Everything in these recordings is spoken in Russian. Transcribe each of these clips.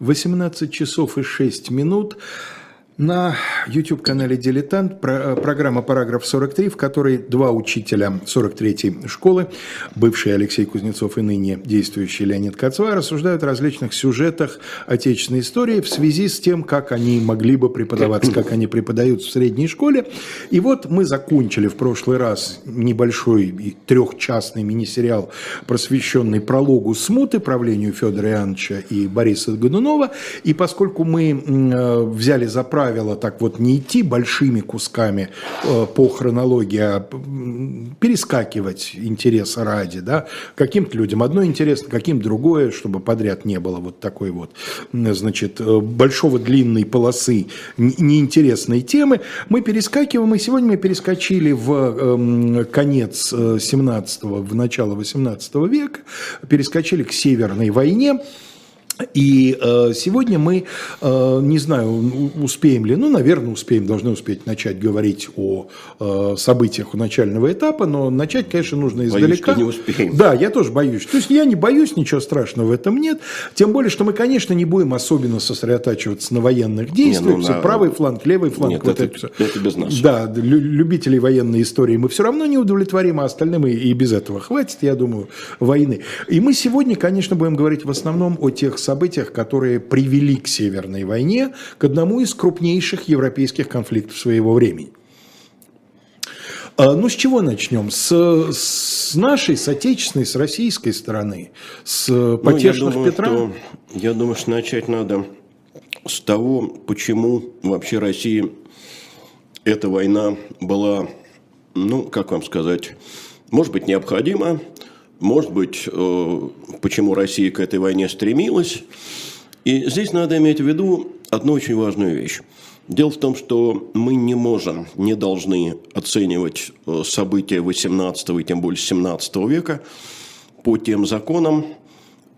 18 часов и 6 минут. На YouTube-канале «Дилетант» про, программа «Параграф 43», в которой два учителя 43-й школы, бывший Алексей Кузнецов и ныне действующий Леонид Кацва, рассуждают о различных сюжетах отечественной истории в связи с тем, как они могли бы преподаваться, как они преподают в средней школе. И вот мы закончили в прошлый раз небольшой трехчастный мини-сериал, посвященный прологу смуты, правлению Федора Иоанновича и Бориса Годунова. И поскольку мы э, взяли за правило правило так вот не идти большими кусками э, по хронологии, а перескакивать интереса ради, да, каким-то людям одно интересно, каким другое, чтобы подряд не было вот такой вот, значит, э, большого длинной полосы неинтересной темы, мы перескакиваем, и сегодня мы перескочили в эм, конец 17-го, э, в начало 18 века, перескочили к Северной войне, и э, сегодня мы, э, не знаю, успеем ли, ну, наверное, успеем, должны успеть начать говорить о э, событиях у начального этапа, но начать, конечно, нужно издалека. Боюсь, что не успеем. Да, я тоже боюсь. То есть я не боюсь, ничего страшного в этом нет. Тем более, что мы, конечно, не будем особенно сосредотачиваться на военных действиях. Не, ну, на... Правый фланг, левый фланг. Нет, вот это, это, это без нас. Да, любителей военной истории мы все равно не удовлетворим, а остальным и, и без этого хватит, я думаю, войны. И мы сегодня, конечно, будем говорить в основном о тех событиях, которые привели к Северной войне, к одному из крупнейших европейских конфликтов своего времени. А, ну, с чего начнем? С, с нашей, с отечественной, с российской стороны, с потешных ну, я думаю, Петра? Что, я думаю, что начать надо с того, почему вообще России эта война была, ну, как вам сказать, может быть, необходима, может быть, э, почему Россия к этой войне стремилась. И здесь надо иметь в виду одну очень важную вещь. Дело в том, что мы не можем, не должны оценивать э, события 18 и тем более 17 века по тем законам,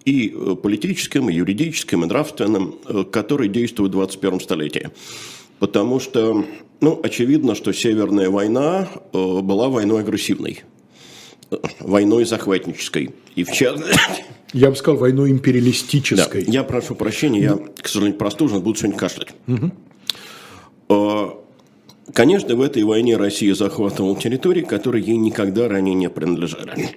и э, политическим, и юридическим, и нравственным, которые действуют в 21 столетии. Потому что, ну, очевидно, что Северная война была войной агрессивной войной захватнической. И в частности... Я бы сказал, войной империалистической. Да, я прошу прощения, я, к сожалению, простужен, буду сегодня кашлять. Угу. Конечно, в этой войне Россия захватывала территории, которые ей никогда ранее не принадлежали.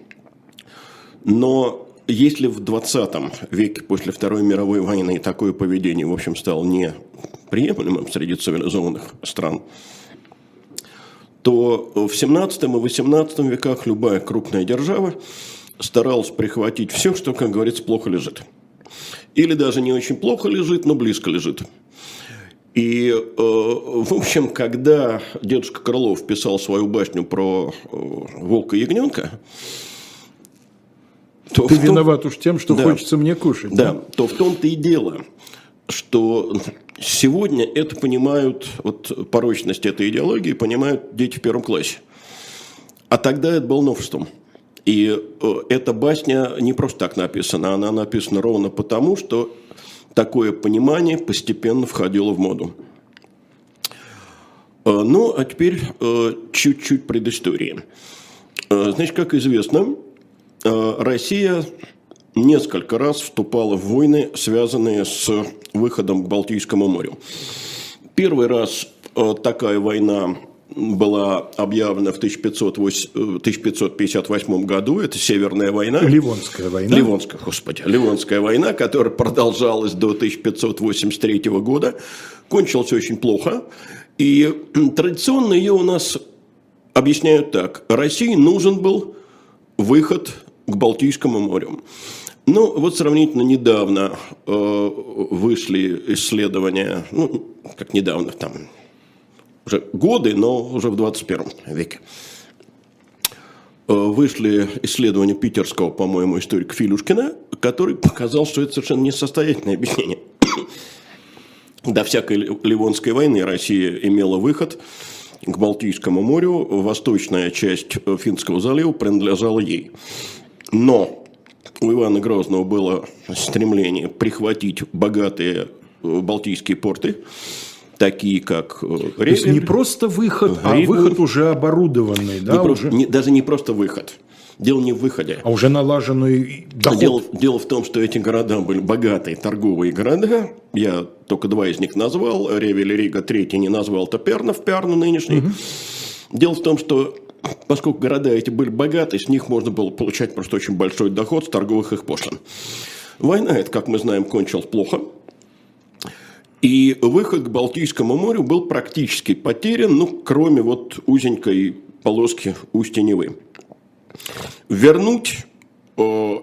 Но если в 20 веке после Второй мировой войны такое поведение, в общем, стало неприемлемым среди цивилизованных стран, то в 17 и 18 веках любая крупная держава старалась прихватить все, что, как говорится, плохо лежит. Или даже не очень плохо лежит, но близко лежит. И, э, в общем, когда дедушка Крылов писал свою башню про э, волка и ягненка, то Ты том, виноват уж тем, что да, хочется мне кушать. Да, да, то в том-то и дело, что сегодня это понимают, вот порочность этой идеологии понимают дети в первом классе. А тогда это был новшеством. И э, эта басня не просто так написана, она написана ровно потому, что такое понимание постепенно входило в моду. Э, ну, а теперь э, чуть-чуть предыстории. Значит, как известно, Россия несколько раз вступала в войны, связанные с выходом к Балтийскому морю. Первый раз э, такая война была объявлена в 1558 э, году. Это Северная война. Ливонская война. Ливонская, господи. Ливонская война, которая продолжалась до 1583 года. Кончилась очень плохо. И традиционно ее у нас объясняют так. России нужен был выход к Балтийскому морю. Ну, вот сравнительно недавно э, вышли исследования, ну, как недавно, там, уже годы, но уже в 21 веке. Э, вышли исследования питерского, по-моему, историка Филюшкина, который показал, что это совершенно несостоятельное объяснение. До всякой Ливонской войны Россия имела выход к Балтийскому морю, восточная часть Финского залива принадлежала ей. Но у Ивана Грозного было стремление прихватить богатые э, балтийские порты, такие как Ревель. То есть не просто выход, Ригу. а выход уже оборудованный. Да, не уже? не, даже не просто выход. Дело не в выходе. А уже налаженный доход. Дело, дело в том, что эти города были богатые торговые города. Я только два из них назвал. Ревель и Рига, третий не назвал, это Пернов, Перну нынешний. Угу. Дело в том, что поскольку города эти были богаты, с них можно было получать просто очень большой доход с торговых их пошлин. Война, это, как мы знаем, кончилась плохо. И выход к Балтийскому морю был практически потерян, ну, кроме вот узенькой полоски устья Невы. Вернуть э,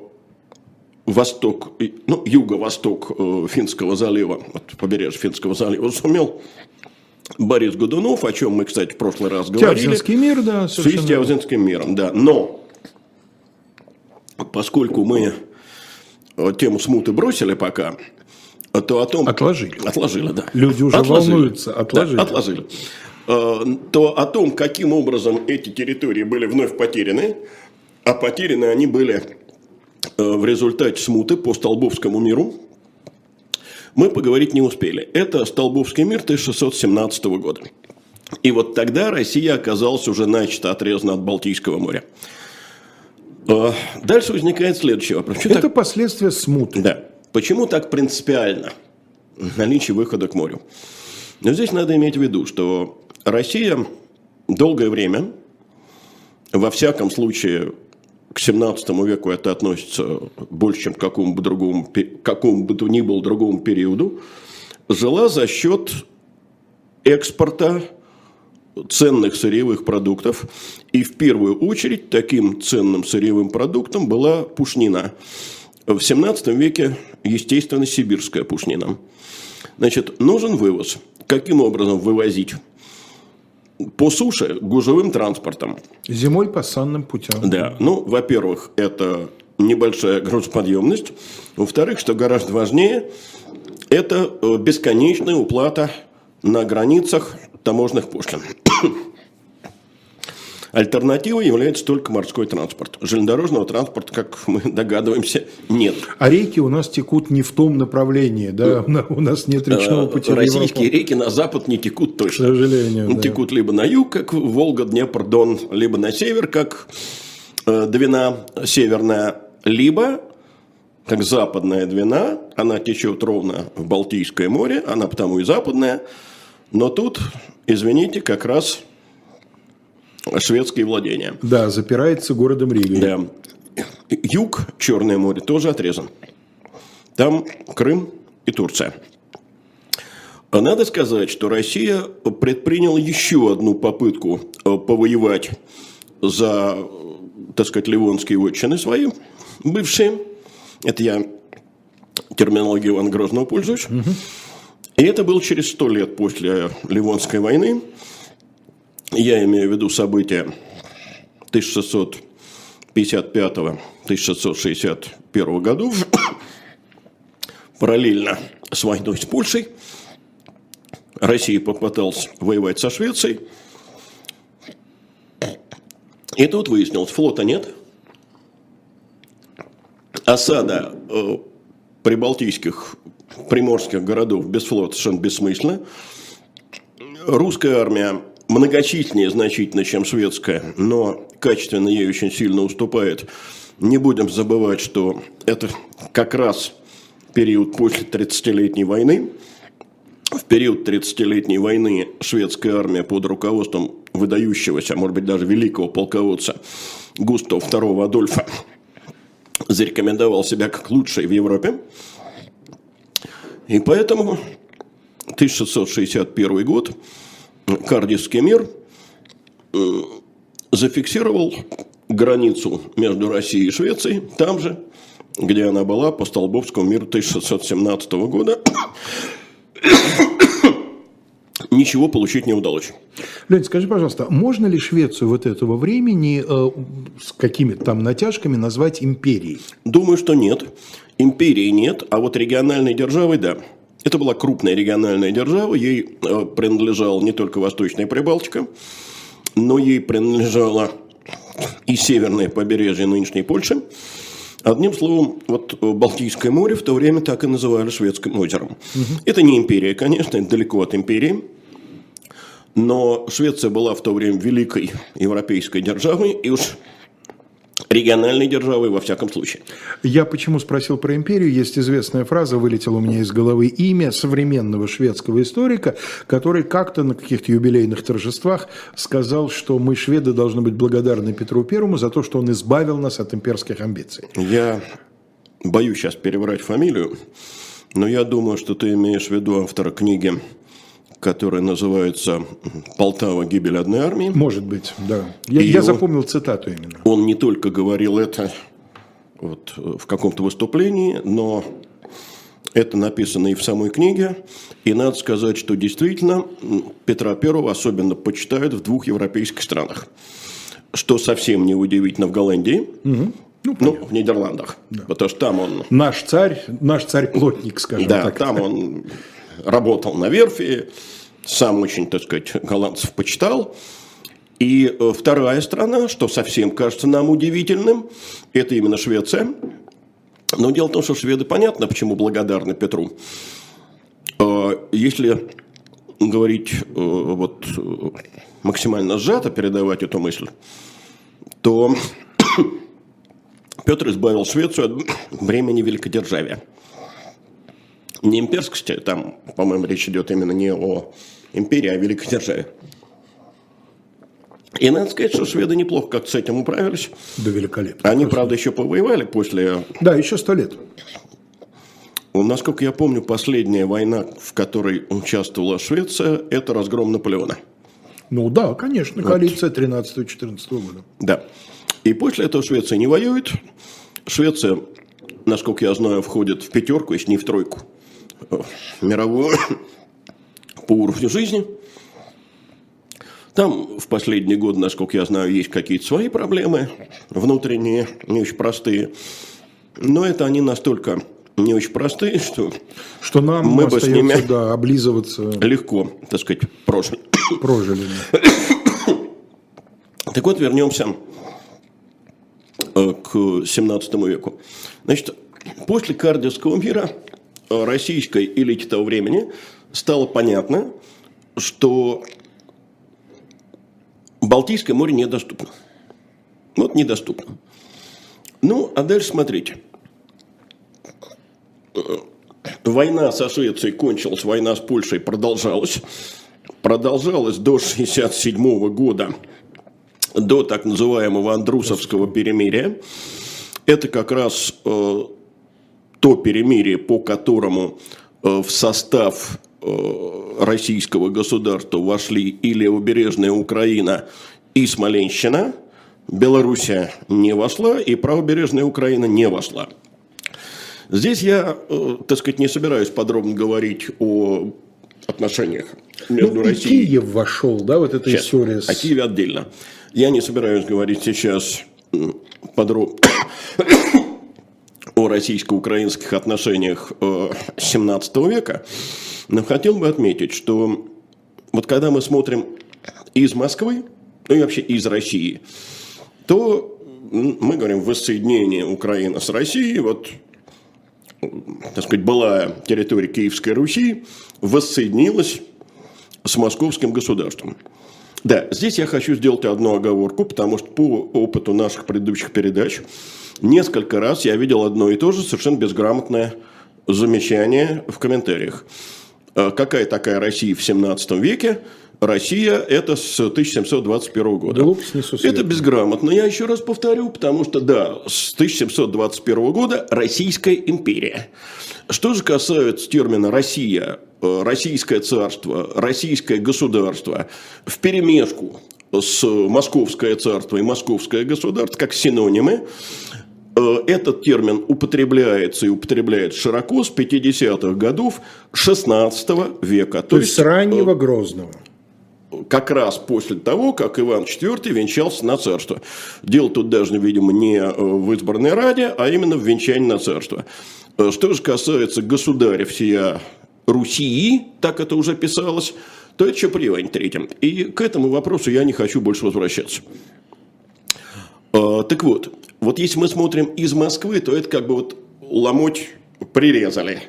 восток, ну, юго-восток э, Финского залива, от побережья Финского залива сумел Борис Годунов, о чем мы, кстати, в прошлый раз говорили. Тявзинский мир, да, совершенно. С Тявзинским миром, да. Но, поскольку мы э, тему смуты бросили пока, то о том... Отложили. Отложили, да. Люди уже отложили. волнуются. Отложили. Да, отложили. Э, то о том, каким образом эти территории были вновь потеряны, а потеряны они были э, в результате смуты по Столбовскому миру, мы поговорить не успели. Это Столбовский мир 1617 года. И вот тогда Россия оказалась уже начисто отрезана от Балтийского моря. Э, дальше возникает следующий вопрос. Что Это так... последствия смуты. Да. Почему так принципиально наличие выхода к морю? Но здесь надо иметь в виду, что Россия долгое время, во всяком случае, к 17 веку это относится больше, чем к какому бы, другому, какому бы то ни было другому периоду, жила за счет экспорта ценных сырьевых продуктов. И в первую очередь таким ценным сырьевым продуктом была пушнина – в 17 веке, естественно, сибирская пушнина. Значит, нужен вывоз. Каким образом вывозить? По суше, гужевым транспортом. Зимой по санным путям. Да. Ну, во-первых, это небольшая грузоподъемность. Во-вторых, что гораздо важнее, это э, бесконечная уплата на границах таможенных пошлин. Альтернативой является только морской транспорт. Железнодорожного транспорта, как мы догадываемся, нет. А реки у нас текут не в том направлении, да? Ну, у нас нет речного э, пути Российские реки на запад не текут точно. К сожалению, да. Текут либо на юг, как Волга, Днепр, Дон, либо на север, как э, Двина северная, либо как западная Двина, она течет ровно в Балтийское море, она потому и западная, но тут, извините, как раз шведские владения. Да, запирается городом Рига. Да. Юг, Черное море, тоже отрезан. Там Крым и Турция. Надо сказать, что Россия предприняла еще одну попытку э, повоевать за, так сказать, ливонские вотчины свои, бывшие. Это я терминологию Ивана Грозного пользуюсь. Угу. И это было через сто лет после Ливонской войны. Я имею в виду события 1655-1661 годов, параллельно с войной с Польшей. Россия попыталась воевать со Швецией. И тут выяснилось, флота нет. Осада э, прибалтийских, приморских городов без флота совершенно бессмысленна. Русская армия многочисленнее значительно, чем шведская, но качественно ей очень сильно уступает. Не будем забывать, что это как раз период после 30-летней войны. В период 30-летней войны шведская армия под руководством выдающегося, может быть даже великого полководца Густава II Адольфа зарекомендовал себя как лучший в Европе. И поэтому 1661 год Кардисский мир э, зафиксировал границу между Россией и Швецией там же, где она была по Столбовскому миру 1617 года. Ничего получить не удалось. Леонид, скажи, пожалуйста, можно ли Швецию вот этого времени э, с какими-то там натяжками назвать империей? Думаю, что нет. Империи нет, а вот региональной державой – да. Это была крупная региональная держава, ей э, принадлежала не только Восточная Прибалтика, но ей принадлежало и северное побережье нынешней Польши. Одним словом, вот э, Балтийское море в то время так и называли Шведским озером. Угу. Это не империя, конечно, это далеко от империи. Но Швеция была в то время великой европейской державой, и уж региональной державой во всяком случае. Я почему спросил про империю? Есть известная фраза, вылетела у меня из головы, имя современного шведского историка, который как-то на каких-то юбилейных торжествах сказал, что мы, шведы, должны быть благодарны Петру Первому за то, что он избавил нас от имперских амбиций. Я боюсь сейчас перебрать фамилию, но я думаю, что ты имеешь в виду автора книги которая называется «Полтава. Гибель одной армии». Может быть, да. Я, я запомнил цитату именно. Он не только говорил это вот, в каком-то выступлении, но это написано и в самой книге. И надо сказать, что действительно Петра Первого особенно почитают в двух европейских странах. Что совсем не удивительно в Голландии, угу. Ну, ну, в Нидерландах. Да. Потому что там он... Наш царь, наш царь-плотник, скажем да, так. Да, там он работал на верфи, сам очень, так сказать, голландцев почитал. И э, вторая страна, что совсем кажется нам удивительным, это именно Швеция. Но дело в том, что шведы понятно, почему благодарны Петру. Э, если говорить э, вот максимально сжато, передавать эту мысль, то Петр избавил Швецию от времени великодержавия не имперскости, там, по-моему, речь идет именно не о империи, а о великой державе. И надо сказать, что шведы неплохо как с этим управились. Да великолепно. Они, просто. правда, еще повоевали после... Да, еще сто лет. Насколько я помню, последняя война, в которой участвовала Швеция, это разгром Наполеона. Ну да, конечно, коалиция 13-14 года. Да. И после этого Швеция не воюет. Швеция, насколько я знаю, входит в пятерку, если не в тройку мировую по уровню жизни. Там в последние годы, насколько я знаю, есть какие-то свои проблемы внутренние, не очень простые. Но это они настолько не очень простые, что, что нам мы бы с ними да, облизываться легко, так сказать, прожили. Прожили. Так вот, вернемся э, к 17 веку. Значит, после Кардиевского мира российской элите того времени стало понятно, что Балтийское море недоступно. Вот недоступно. Ну, а дальше смотрите. Война со Швецией кончилась, война с Польшей продолжалась. Продолжалась до 1967 года, до так называемого Андрусовского перемирия. Это как раз э, то перемирие, по которому э, в состав э, российского государства вошли и левобережная Украина, и Смоленщина, Белоруссия не вошла, и правобережная Украина не вошла. Здесь я, э, так сказать, не собираюсь подробно говорить о отношениях между ну, Россией... И Киев вошел, да, вот эта сейчас, история с... О Киеве отдельно. Я не собираюсь говорить сейчас подробно о российско-украинских отношениях 17 э, века, но хотел бы отметить, что вот когда мы смотрим из Москвы, ну и вообще из России, то мы говорим воссоединение Украины с Россией, вот, так сказать, была территория Киевской Руси, воссоединилась с московским государством. Да, здесь я хочу сделать одну оговорку, потому что по опыту наших предыдущих передач несколько раз я видел одно и то же совершенно безграмотное замечание в комментариях. А какая такая Россия в 17 веке? Россия – это с 1721 года. это безграмотно. Я еще раз повторю, потому что, да, с 1721 года Российская империя. Что же касается термина «Россия», э, «Российское царство», «Российское государство» в перемешку с «Московское царство» и «Московское государство» как синонимы, Э, этот термин употребляется и употребляется широко с 50-х годов 16 века. То, То есть с раннего э, Грозного. Как раз после того, как Иван IV венчался на царство. Дело тут даже, видимо, не э, в избранной раде, а именно в венчании на царство. Что же касается государя всея Руси, так это уже писалось, то это еще при Иване Третьем. И к этому вопросу я не хочу больше возвращаться. Так вот, вот если мы смотрим из Москвы, то это как бы вот ломоть прирезали.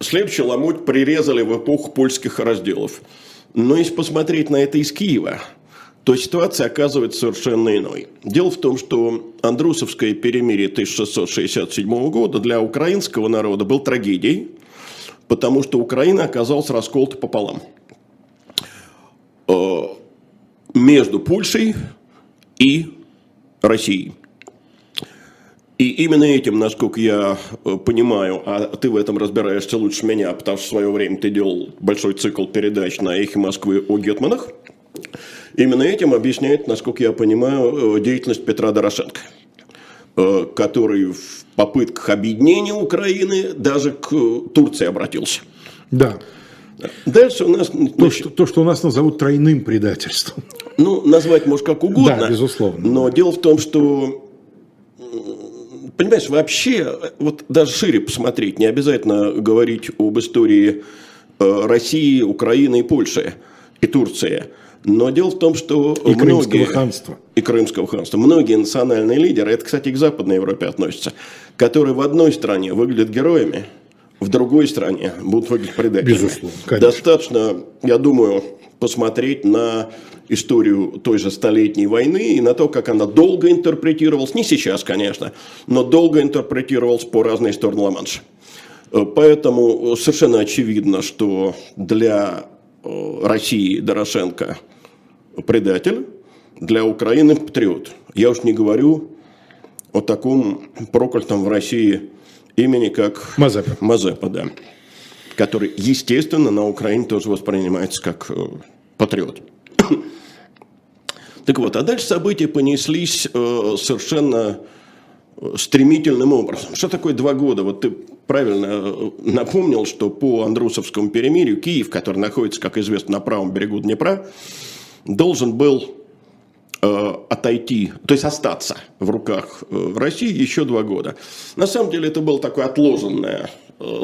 Следующий ломоть прирезали в эпоху польских разделов. Но если посмотреть на это из Киева, то ситуация оказывается совершенно иной. Дело в том, что Андрусовское перемирие 1667 года для украинского народа был трагедией, потому что Украина оказалась расколота пополам. Э, между Польшей и Россией. И именно этим, насколько я э, понимаю, а ты в этом разбираешься лучше меня, потому что в свое время ты делал большой цикл передач на эхе Москвы о Гетманах, именно этим объясняет, насколько я понимаю, э, деятельность Петра Дорошенко, э, который в попытках объединения Украины даже к Турции обратился. Да. Дальше у нас... То, что, то, что у нас назовут тройным предательством. Ну, назвать может как угодно. Да, безусловно. Но дело в том, что понимаешь, вообще, вот даже шире посмотреть, не обязательно говорить об истории э, России, Украины и Польши, и Турции. Но дело в том, что и многие... Крымского ханства. И Крымского ханства. Многие национальные лидеры, это, кстати, к Западной Европе относится, которые в одной стране выглядят героями, в другой стране будут выглядеть предателями. Безусловно, конечно. Достаточно, я думаю, посмотреть на историю той же Столетней войны и на то, как она долго интерпретировалась, не сейчас, конечно, но долго интерпретировалась по разные стороны Ла-Манша. Э, поэтому совершенно очевидно, что для э, России Дорошенко предатель, для Украины патриот. Я уж не говорю о таком проклятом в России имени, как Мазепа. Мазепа, да. Который, естественно, на Украине тоже воспринимается как э, патриот. Так вот, а дальше события понеслись э, совершенно э, стремительным образом. Что такое два года? Вот ты правильно э, напомнил, что по Андрусовскому перемирию Киев, который находится, как известно, на правом берегу Днепра, должен был э, отойти, то есть остаться в руках э, России еще два года. На самом деле это было такое отложенное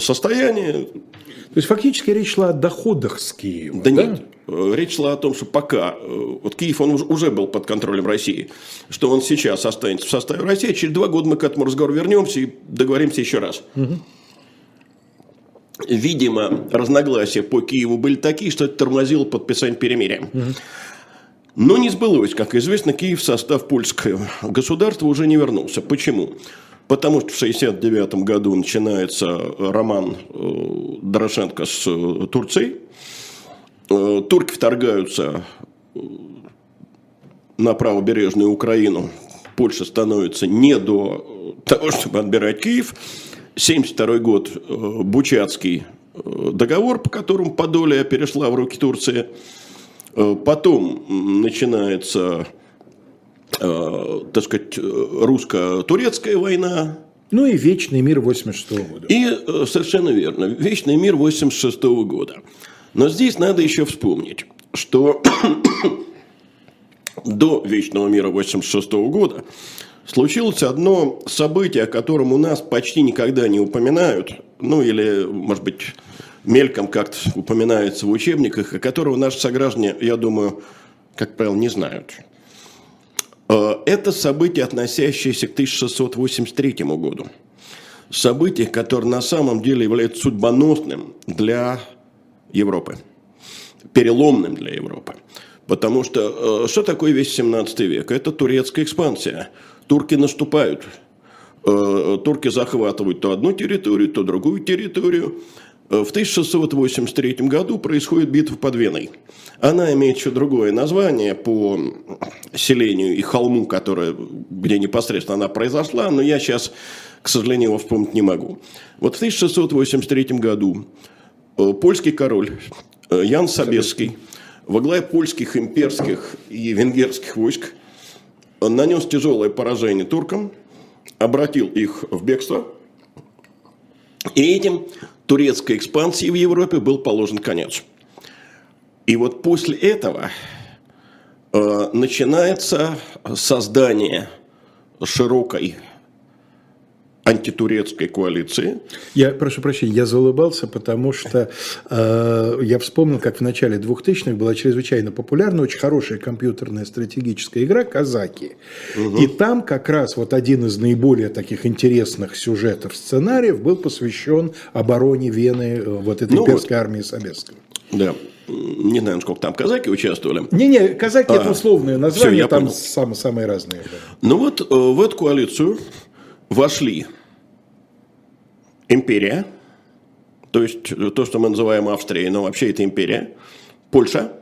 состояние. То есть фактически речь шла о доходах с Киева. Да, да? нет. Э, речь шла о том, что пока вот Киев он уже был под контролем России, что он сейчас останется в составе России, через два года мы к этому разговору вернемся и договоримся еще раз. Угу. Видимо, разногласия по Киеву были такие, что это тормозило подписание перемирия. Угу. Но не сбылось. Как известно, Киев в состав польского государства уже не вернулся. Почему? Потому что в 1969 году начинается роман э, Дорошенко с э, Турцией. Э, турки вторгаются на правобережную Украину. Польша становится не до того, чтобы отбирать Киев. 1972 год, Бучатский договор, по которому Подолия перешла в руки Турции – Э, потом начинается, э, так сказать, русско-турецкая война. Ну и Вечный мир 86 -го года. И э, совершенно верно, Вечный мир 86 -го года. Но здесь надо еще вспомнить, что до Вечного мира 86 -го года случилось одно событие, о котором у нас почти никогда не упоминают, ну или, может быть, мельком как-то упоминается в учебниках, о которого наши сограждане, я думаю, как правило, не знают. Э, это событие, относящееся к 1683 году. Событие, которое на самом деле является судьбоносным для Европы, переломным для Европы. Потому что э, что такое весь 17 век? Это турецкая экспансия. Турки наступают. Э, турки захватывают то одну территорию, то другую территорию. В 1683 году происходит битва под Веной. Она имеет еще другое название по селению и холму, которое, где непосредственно она произошла, но я сейчас, к сожалению, его вспомнить не могу. Вот в 1683 году э, польский король э, Ян Собесский во главе польских имперских и венгерских войск нанес тяжелое поражение туркам, обратил их в бегство, и этим турецкой экспансии в Европе был положен конец. И вот после этого э, начинается создание широкой антитурецкой коалиции. Я прошу прощения, я заулыбался, потому что э, я вспомнил, как в начале 2000-х была чрезвычайно популярна, очень хорошая компьютерная стратегическая игра «Казаки». Угу. И там как раз вот один из наиболее таких интересных сюжетов, сценариев был посвящен обороне Вены, э, вот этой ну перской вот. армии Собесского. Да. Не знаю, сколько там казаки участвовали. Не-не, казаки а, это условные названия, все, там самые, самые разные. Да. Ну вот э, в эту коалицию вошли империя, то есть то, что мы называем Австрией, но вообще это империя, Польша,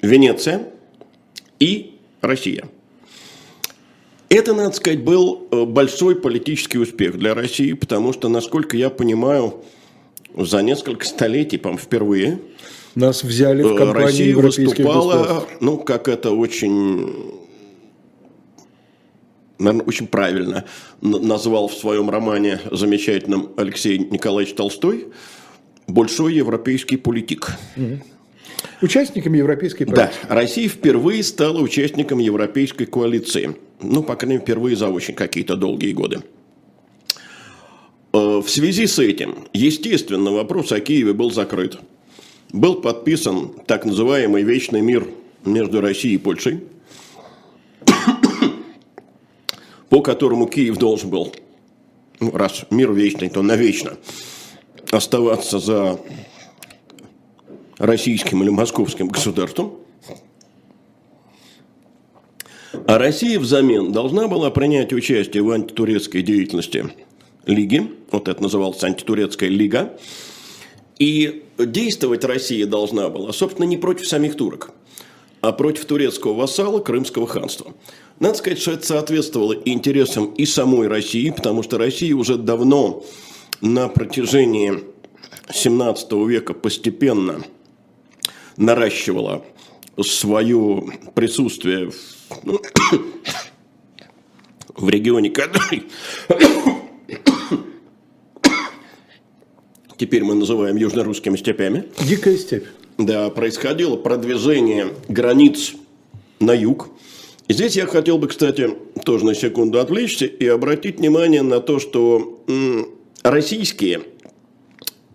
Венеция. И Россия. Это, надо сказать, был э, большой политический успех для России, потому что, насколько я понимаю, за несколько столетий, по впервые нас взяли в э, компанию Россия выступала, ну, как это очень наверное, очень правильно назвал в своем романе замечательном Алексей Николаевич Толстой «Большой европейский политик». Угу. Участником европейской политики. Да, Россия впервые стала участником европейской коалиции. Ну, по крайней мере, впервые за очень какие-то долгие годы. Э, в связи с этим, естественно, вопрос о Киеве был закрыт. Был подписан так называемый «Вечный мир» между Россией и Польшей – по которому Киев должен был, ну, раз мир вечный, то навечно, оставаться за российским или московским государством. А Россия взамен должна была принять участие в антитурецкой деятельности Лиги, вот это называлось антитурецкая лига, и действовать Россия должна была, собственно, не против самих турок, а против турецкого вассала Крымского ханства – надо сказать, что это соответствовало интересам и самой России, потому что Россия уже давно на протяжении 17 века постепенно наращивала свое присутствие в, ну, в регионе, который теперь мы называем южно-русскими степями. Дикая степь. Да, происходило продвижение границ на юг. И здесь я хотел бы, кстати, тоже на секунду отвлечься и обратить внимание на то, что российские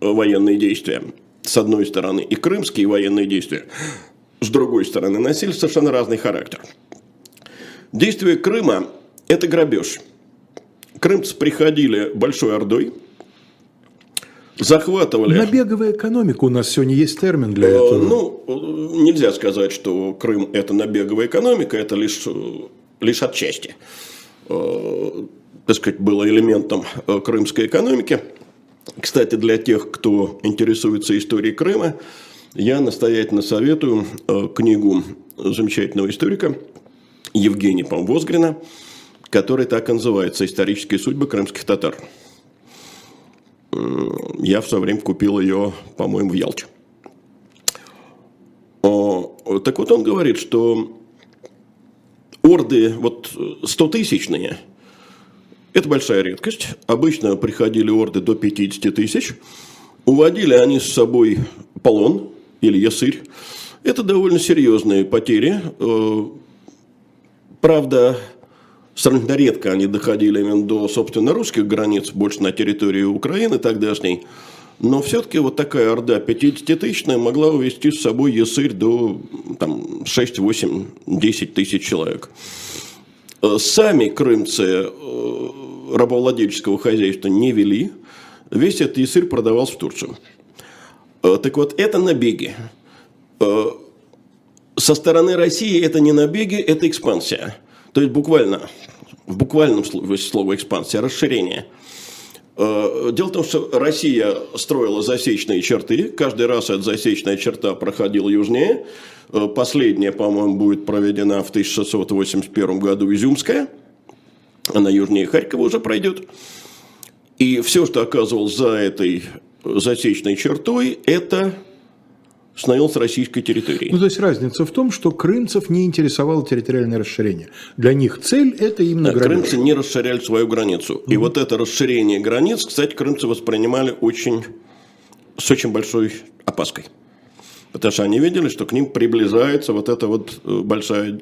военные действия, с одной стороны, и крымские военные действия, с другой стороны, носили совершенно разный характер. Действие Крыма – это грабеж. Крымцы приходили большой ордой – захватывали. Набеговая экономика у нас сегодня есть термин для э, этого. Ну, нельзя сказать, что Крым это набеговая экономика, это лишь, э, лишь отчасти. Э, так сказать, было элементом крымской экономики. Кстати, для тех, кто интересуется историей Крыма, я настоятельно советую книгу замечательного историка Евгения Помвозгрина, которая так и называется «Исторические судьбы крымских татар». Я в свое время купил ее, по-моему, в Ялте. Так вот он говорит, что орды вот 100-тысячные – это большая редкость. Обычно приходили орды до 50 тысяч. Уводили они с собой полон или ясырь. Это довольно серьезные потери. Э, правда, Сравнительно редко они доходили именно до, собственно, русских границ, больше на территории Украины тогдашней. Но все-таки вот такая орда 50-тысячная могла увести с собой ясырь до там, 6, 8, 10 тысяч человек. Э, сами крымцы э, рабовладельческого хозяйства не вели. Весь этот ясырь продавался в Турцию. Э, так вот, это набеги. Со стороны России это не набеги, это экспансия. То есть буквально, в буквальном слова экспансия, расширение. Э, дело в том, что Россия строила засечные черты. Каждый раз эта засечная черта проходила южнее. Э, последняя, по-моему, будет проведена в 1681 году Изюмская. Она южнее Харькова уже пройдет. И все, что оказывалось за этой засечной чертой, это становился российской территорией. Ну, то есть разница в том, что крымцев не интересовало территориальное расширение. Для них цель – это именно да, Крымцы не расширяли свою границу. Mm-hmm. И вот это расширение границ, кстати, крымцы воспринимали очень, с очень большой опаской. Потому что они видели, что к ним приближается вот эта вот э, большая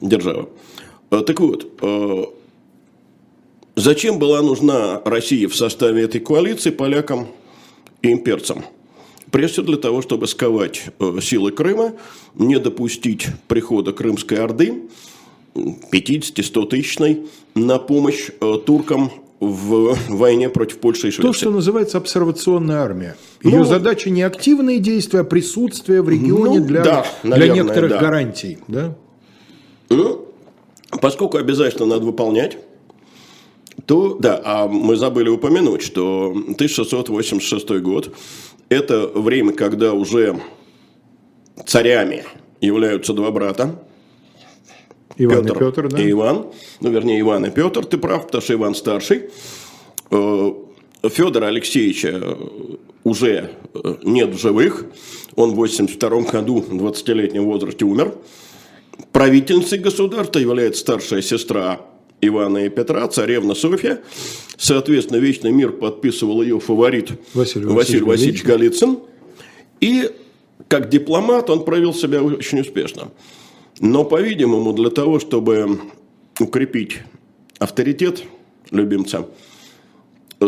держава. Э, так вот, э, Зачем была нужна Россия в составе этой коалиции полякам и имперцам? Прежде всего для того, чтобы сковать э, силы Крыма, не допустить прихода Крымской Орды, 50-100 тысячной, на помощь э, туркам в войне против Польши и Швеции. То, что называется обсервационная армия. Ее ну, задача не активные действия, а присутствие в регионе ну, для, да, наверное, для некоторых да. гарантий. Да? Ну, поскольку обязательно надо выполнять, то, да, а мы забыли упомянуть, что 1686 год – это время, когда уже царями являются два брата. Иван Петр и Петр, да? И Иван. Ну, вернее, Иван и Петр, ты прав, потому что Иван старший. Э, Федора Алексеевича уже э, нет в живых. Он в 82 году, в 20-летнем возрасте, умер. Правительницей государства является старшая сестра Ивана и Петра, царевна Софья. Соответственно, Вечный мир подписывал ее фаворит Василий, Василий Васильевич Голицын. И как дипломат он проявил себя очень успешно. Но, по-видимому, для того, чтобы укрепить авторитет любимца,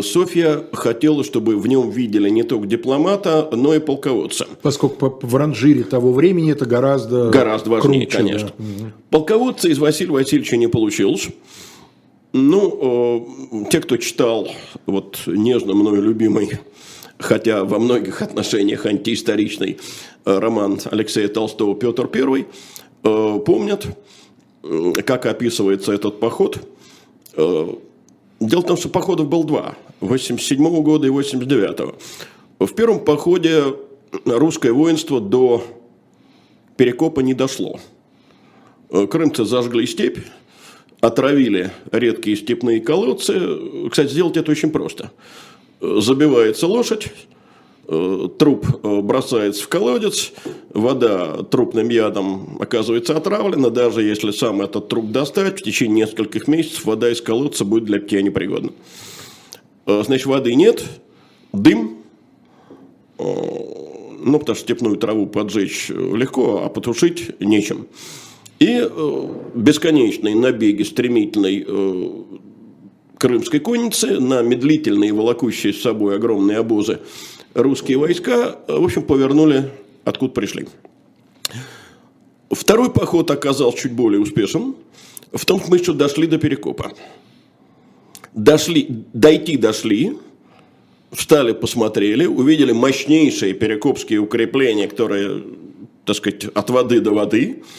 Софья хотела, чтобы в нем видели не только дипломата, но и полководца. Поскольку в ранжире того времени это гораздо Гораздо важнее, круче, конечно. Да. Полководца из Василия Васильевича не получилось. Ну, э, те, кто читал вот нежно мною любимый, хотя во многих отношениях антиисторичный э, роман Алексея Толстого «Петр I», э, помнят, как описывается этот поход. Дело в том, что походов был два. 87 года и 89 -го. В первом походе русское воинство до Перекопа не дошло. Крымцы зажгли степь, отравили редкие степные колодцы. Кстати, сделать это очень просто. Забивается лошадь, э, труп э, бросается в колодец, вода трупным ядом оказывается отравлена, даже если сам этот труп достать, в течение нескольких месяцев вода из колодца будет для питья непригодна. Э, значит, воды нет, дым, ну, потому что степную траву поджечь легко, а потушить нечем. И э, бесконечные набеги стремительной э, крымской конницы на медлительные, волокущие с собой огромные обозы русские войска, э, в общем, повернули, откуда пришли. Второй поход оказался чуть более успешным, в том смысле, что дошли до Перекопа. Дошли, дойти дошли, встали, посмотрели, увидели мощнейшие перекопские укрепления, которые, так сказать, от воды до воды –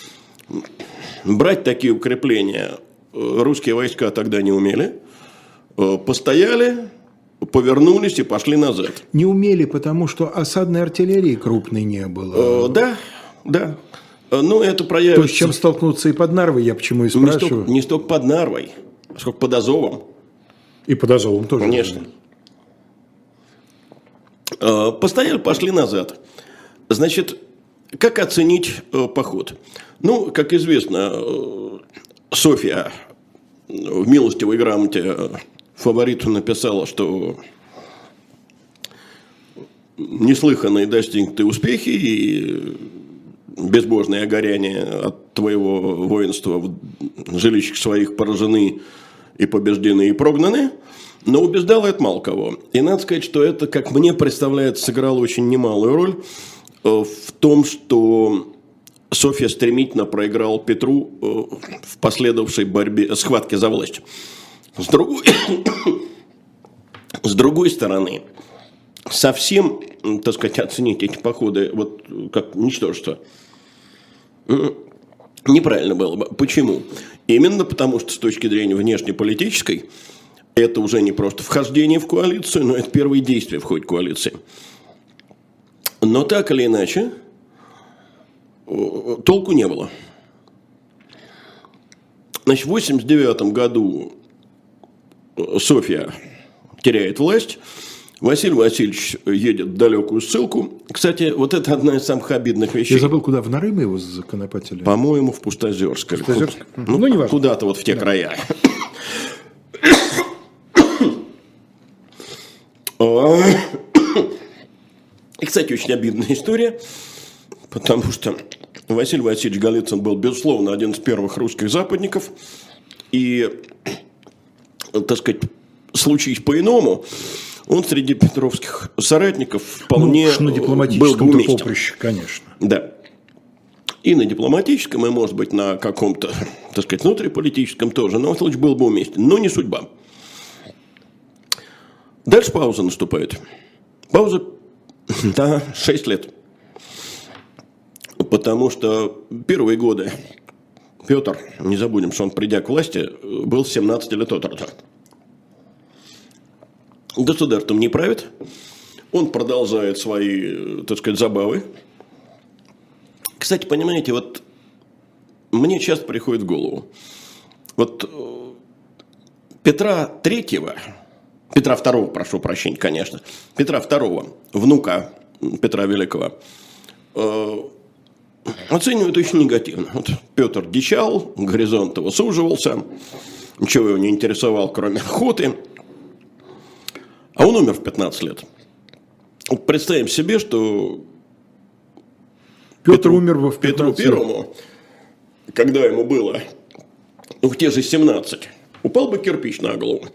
брать такие укрепления э, русские войска тогда не умели. Э, постояли, повернулись и пошли назад. Не умели, потому что осадной артиллерии крупной не было. Э, да, да. Ну, это проявится... То, с чем столкнуться и под Нарвой, я почему и спрашиваю. Не столько, не столько под Нарвой, сколько под Азовом. И под Азовом тоже. Конечно. Постояли, пошли назад. Значит, как оценить поход? Ну, как известно, э, Софья в милостивой грамоте фавориту написала, что неслыханные достигнутые успехи и безбожное огоряние от твоего воинства в жилищах своих поражены и побеждены и прогнаны, но убеждало это мало кого. И надо сказать, что это, как мне представляется, сыграло очень немалую роль э, в том, что Софья стремительно проиграл Петру э, в последовавшей борьбе, схватке за власть. С другой, с другой стороны, совсем, так сказать, оценить эти походы вот как ничтожество неправильно было бы. Почему? Именно потому, что с точки зрения внешнеполитической, это уже не просто вхождение в коалицию, но это первые действия в ходе коалиции. Но так или иначе, толку не было. Значит, в 89 году Софья теряет власть, Василий Васильевич едет в далекую ссылку. Кстати, вот это одна из самых обидных вещей. Я забыл, куда в Нарымы его законопатили? По-моему, в Пустозерск. Пустозерск? Ну, ну, не важно. Куда-то вот в те да. края. И, кстати, очень обидная история. Потому что Василий Васильевич Голицын был, безусловно, один из первых русских западников. И так сказать, случись по-иному, он среди петровских соратников вполне ну, на был бы дипломатическом уместен. поприще, конечно. Да. И на дипломатическом, и, может быть, на каком-то, так сказать, внутриполитическом тоже, но случае был бы уместен. Но не судьба. Дальше пауза наступает. Пауза, да, 6 лет. Потому что первые годы Петр, не забудем, что он, придя к власти, был 17 лет от роду. Государством не правит. Он продолжает свои, так сказать, забавы. Кстати, понимаете, вот мне часто приходит в голову. Вот э, Петра Третьего, Петра Второго, прошу прощения, конечно, Петра Второго, внука Петра Великого, э, оценивают очень негативно. Вот Петр дичал, горизонт его суживался, ничего его не интересовал, кроме охоты. А он умер в 15 лет. Представим себе, что Петр Петру- умер в Петру 15 лет. Первому, когда ему было, ну, в те же 17, упал бы кирпич на голову.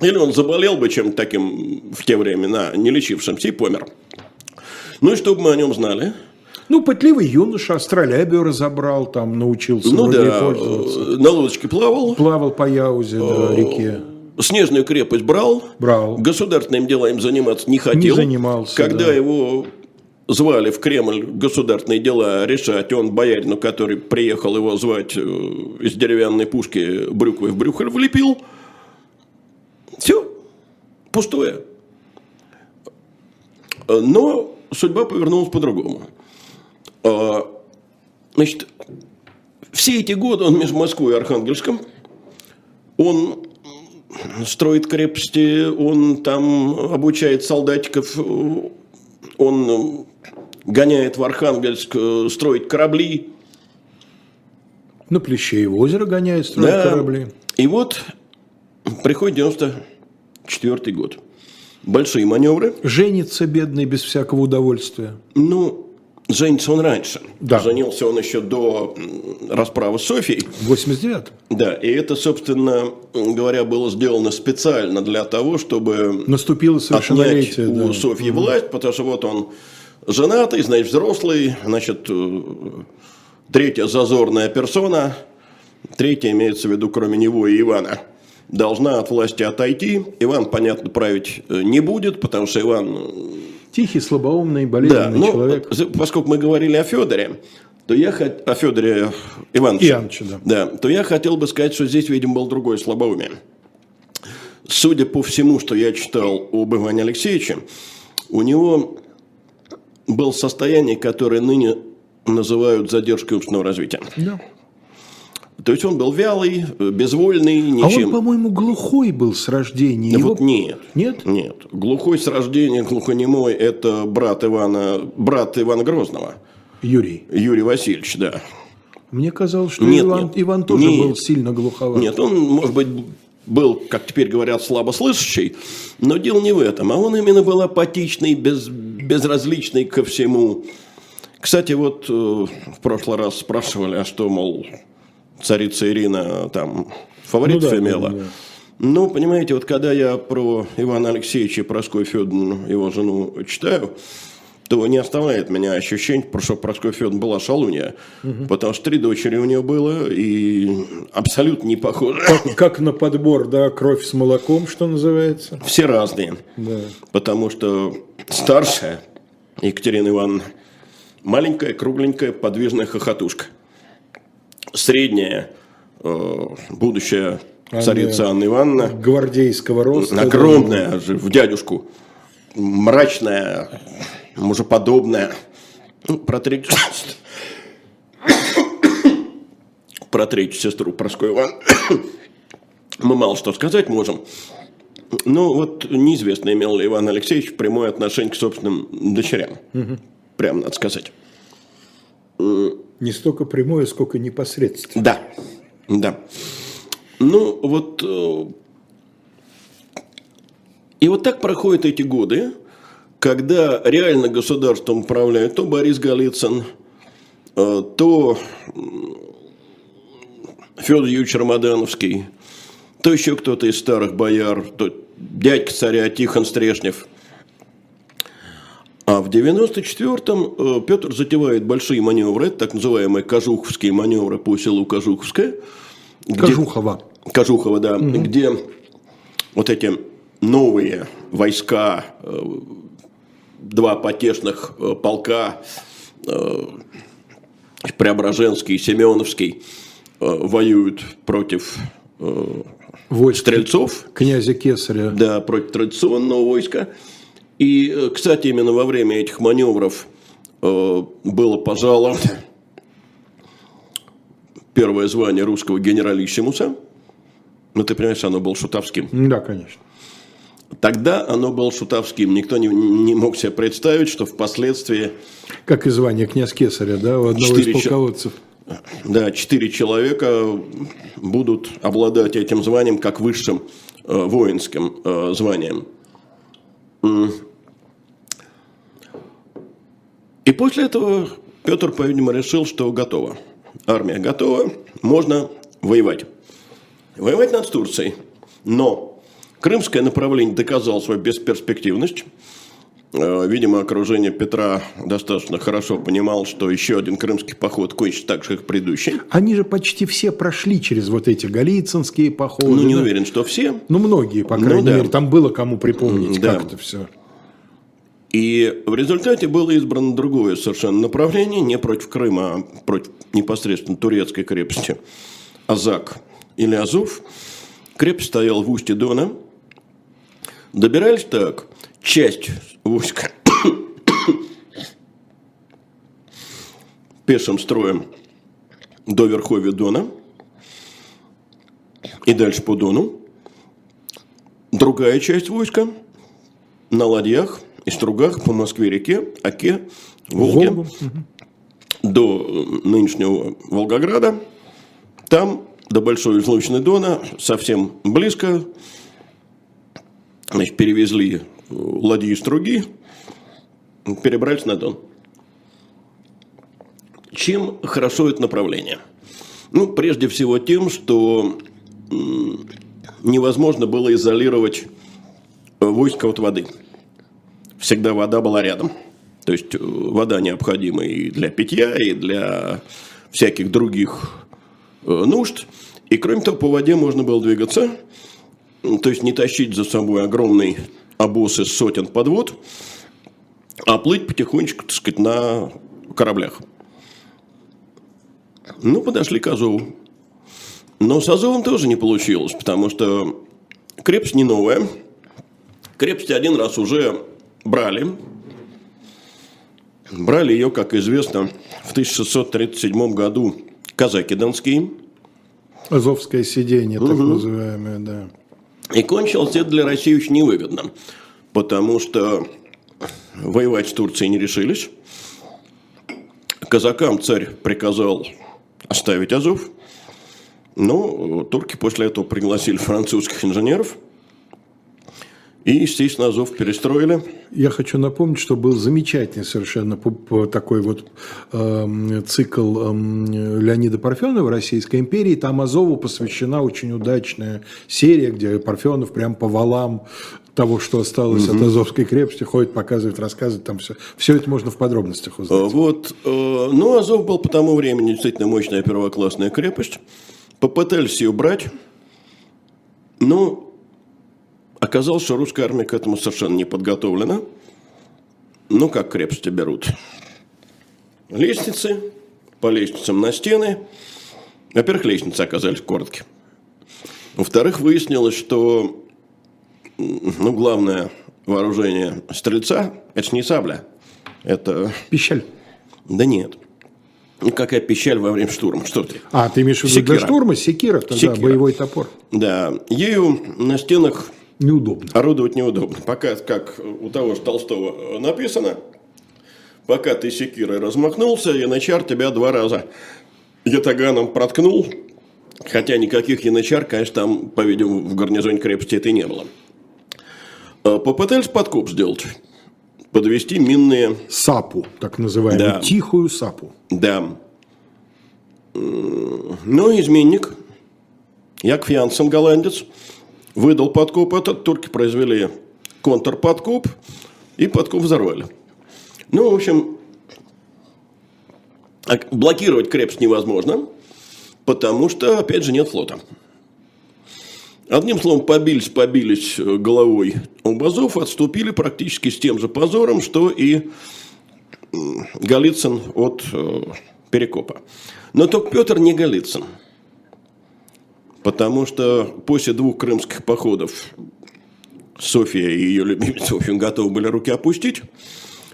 Или он заболел бы чем-то таким в те времена, не лечившимся, и помер. Ну и что бы мы о нем знали? Ну, пытливый юноша, астролябию разобрал, там научился Ну да, пользоваться. э, на лодочке плавал, Плавал по Яузе, да, реке. Снежную крепость брал, Брал. государственными делами заниматься не хотел. Не занимался, Когда да. его звали в Кремль государственные дела решать, он боярину, который приехал его звать э, из деревянной пушки брюквой в брюхо влепил. Все, пустое. Но судьба повернулась по-другому. А, Значит, все эти годы он между Москвой и Архангельском, он строит крепости, он там обучает солдатиков, он гоняет в Архангельск э, строить корабли. На Плещеево озеро гоняет, строит Да. корабли. И вот приходит 94 год. Большие маневры. Женится бедный без всякого удовольствия. Ну, женится он раньше. Да. Женился он еще до расправы с Софией. В 89-м. Да, и это, собственно говоря, было сделано специально для того, чтобы Наступило отнять совершеннолетие. у да. Софьи власть, потому что вот он женатый, значит, взрослый, значит, э, третья зазорная персона, третья имеется в виду, кроме него и Ивана, должна от власти отойти. Иван, понятно, править э, не будет, потому что Иван э, Тихий, слабоумный, да, болезненный но человек. за- поскольку мы говорили о Федоре, то я хот- о Федоре Ивановиче, Ивановиче, да. да, то я хотел бы сказать, что здесь, видимо, был другой слабоумие. Судя по всему, что я читал об Иване Алексеевиче, у него было состояние, которое ныне называют задержкой умственного развития. Да. То есть он был вялый, безвольный, А он, ничем. по-моему, глухой был с рождения. Его- Вот нет. Нет? Нет. Глухой с рождения, глухонемой – это брат Ивана, брат Ивана Грозного. Юрий. Юрий Васильевич, да. Мне казалось, что Нет, Иван, нет. Иван тоже Нет. был сильно глуховат. Нет, он, может быть, был, как теперь говорят, слабослышащий, но дело не в этом. А он именно был апатичный, без, безразличный ко всему. Кстати, вот э, в прошлый раз спрашивали, а что, мол, царица Ирина там фаворитов Ну да, имела. да, да. Ну, понимаете, вот когда я про Ивана Алексеевича и Проскою Федоровну, его жену, читаю, то не оставляет меня ощущение, что Проскоя Федоровна была шалунья. Потому что три дочери у нее было, и абсолютно не похожи. Как, как на подбор, да, кровь с молоком, что называется. Все разные. Да. Потому что старшая Екатерина Ивановна маленькая, кругленькая, подвижная хохотушка. Средняя э, будущая царица Анна Ивановна Гвардейского роста. огромная же, в дядюшку, мрачная, мужеподобная. Ну, про третью, про третью сестру Проскою Иван мы мало что сказать можем. Ну, вот неизвестно, имел ли Иван Алексеевич прямое отношение к собственным дочерям. Прям надо сказать. Не столько прямое, сколько непосредственно. Да, да. Ну, вот... э, И вот так проходят эти годы, когда реально государством управляют то Борис Голицын, э, то Федор Юрьевич Рамадановский, то еще кто-то из старых бояр, то дядька царя Тихон Стрешнев. А в 94-м э, Петр затевает большие маневры, это так называемые кожуховские маневры по селу Кожуховское. где- Кожухова. Кожухова, да, где вот эти новые войска, э, два потешных э, полка, Преображенский и Семеновский, воюют против Войск стрельцов, князя Кесаря. да, против традиционного войска. И, э, кстати, именно во время этих маневров э, было пожаловано первое звание русского генералиссимуса. Ну, ты понимаешь, оно было шутовским. Да, конечно. Тогда оно было шутовским. Никто не, не мог себе представить, что впоследствии Как и звание князь Кесаря, да, у одного из полководцев. да, четыре человека будут обладать этим званием как высшим э, воинским э, званием. И после этого Петр, по-видимому, решил, что готово. Армия готова, можно воевать. Воевать над Турцией. Но крымское направление доказало свою бесперспективность. Э, Видимо, окружение Петра достаточно хорошо понимало, что еще один крымский поход кончится так же, как предыдущий. Они же почти все прошли через вот эти галицинские походы. Ну, не уверен, что все. Ну, многие, по Ну, крайней да. мере. Там было кому припомнить, да. как это все. И в результате было избрано другое совершенно направление, не против Крыма, а против непосредственно турецкой крепости Азак или Азов. Крепость стояла в устье Дона. Добирались так. Часть войска пешим строем до верховья Дона и дальше по Дону. Другая часть войска на ладьях и стругах по Москве-реке, Оке, Волге, Волгу. до э, нынешнего Волгограда. Там до Большой излучины Дона, совсем близко, значит, перевезли э, ладьи и струги, перебрались на Дон. Чем хорошо это направление? Ну, прежде всего тем, что невозможно было изолировать войско от воды. Всегда вода была рядом. То есть э, вода необходима и для питья, и для всяких других э, нужд. И кроме того, по воде можно было двигаться, то есть не тащить за собой огромный обоз из сотен подвод, а плыть потихонечку, так сказать, на кораблях. Ну, подошли к Азову. Но с Азовом тоже не получилось, потому что крепость не новая. Крепость один раз уже брали. Брали ее, как известно, в 1637 году казаки донские. Азовское сиденье, так называемое, да. И кончилось это для России очень невыгодно, потому что воевать с Турцией не решились. Казакам царь приказал оставить Азов. Но турки после этого пригласили французских инженеров. И, естественно, Азов перестроили. Я хочу напомнить, что был замечательный совершенно такой вот эм, цикл эм, Леонида Парфенова Российской империи. Там Азову посвящена очень удачная серия, где Парфенов прям по валам того, что осталось от Азовской крепости, ходит, показывает, рассказывает, там все. Все это можно в подробностях Э, узнать. Вот, э, ну, Азов был по тому времени действительно мощная первоклассная крепость. Попытались ее брать, но оказалось, что русская армия к этому совершенно не подготовлена. Ну, как крепости берут? Лестницы, по лестницам на стены. Во-первых, лестницы оказались короткие. Во-вторых, выяснилось, что ну, главное вооружение стрельца – это не сабля, это Пищаль. да нет. Ну, какая печаль во время штурма, что ты. А, ты имеешь в виду для штурма секира, тогда Секира. боевой топор. Да, ею на стенах Неудобно. орудовать неудобно. Пока, как у того же Толстого написано, пока ты секирой размахнулся, янычар тебя два раза ятаганом проткнул, хотя никаких янычар, конечно, там, по-видимому, в гарнизоне крепости это и не было. А, Попытались подкоп сделать, подвести минные Сапу, так называемую, Да. тихую сапу. Да. Но изменник Яков Янсен, голландец, выдал подкоп этот, турки произвели контрподкоп, и подкоп взорвали. Ну, в общем, блокировать крепость невозможно, потому что, опять же, нет флота. Одним словом, побились, побились э, головой у базов, отступили практически с тем же позором, что и Голицын от э, Перекопа. Но только Петр не Голицын. Потому что после двух крымских походов София и ее любимец, в готовы были руки опустить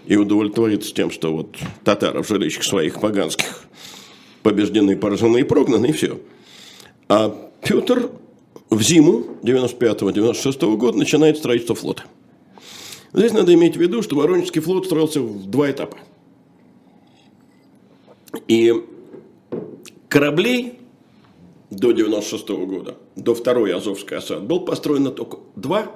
и удовлетвориться тем, что вот татары в жилищах своих поганских побеждены, поражены и прогнаны, и все. А Петр в зиму 95-96 года начинает строительство флота. Здесь надо иметь в виду, что Воронежский флот строился в два этапа. И кораблей до 96 года, до второй Азовской осады, был построено только два,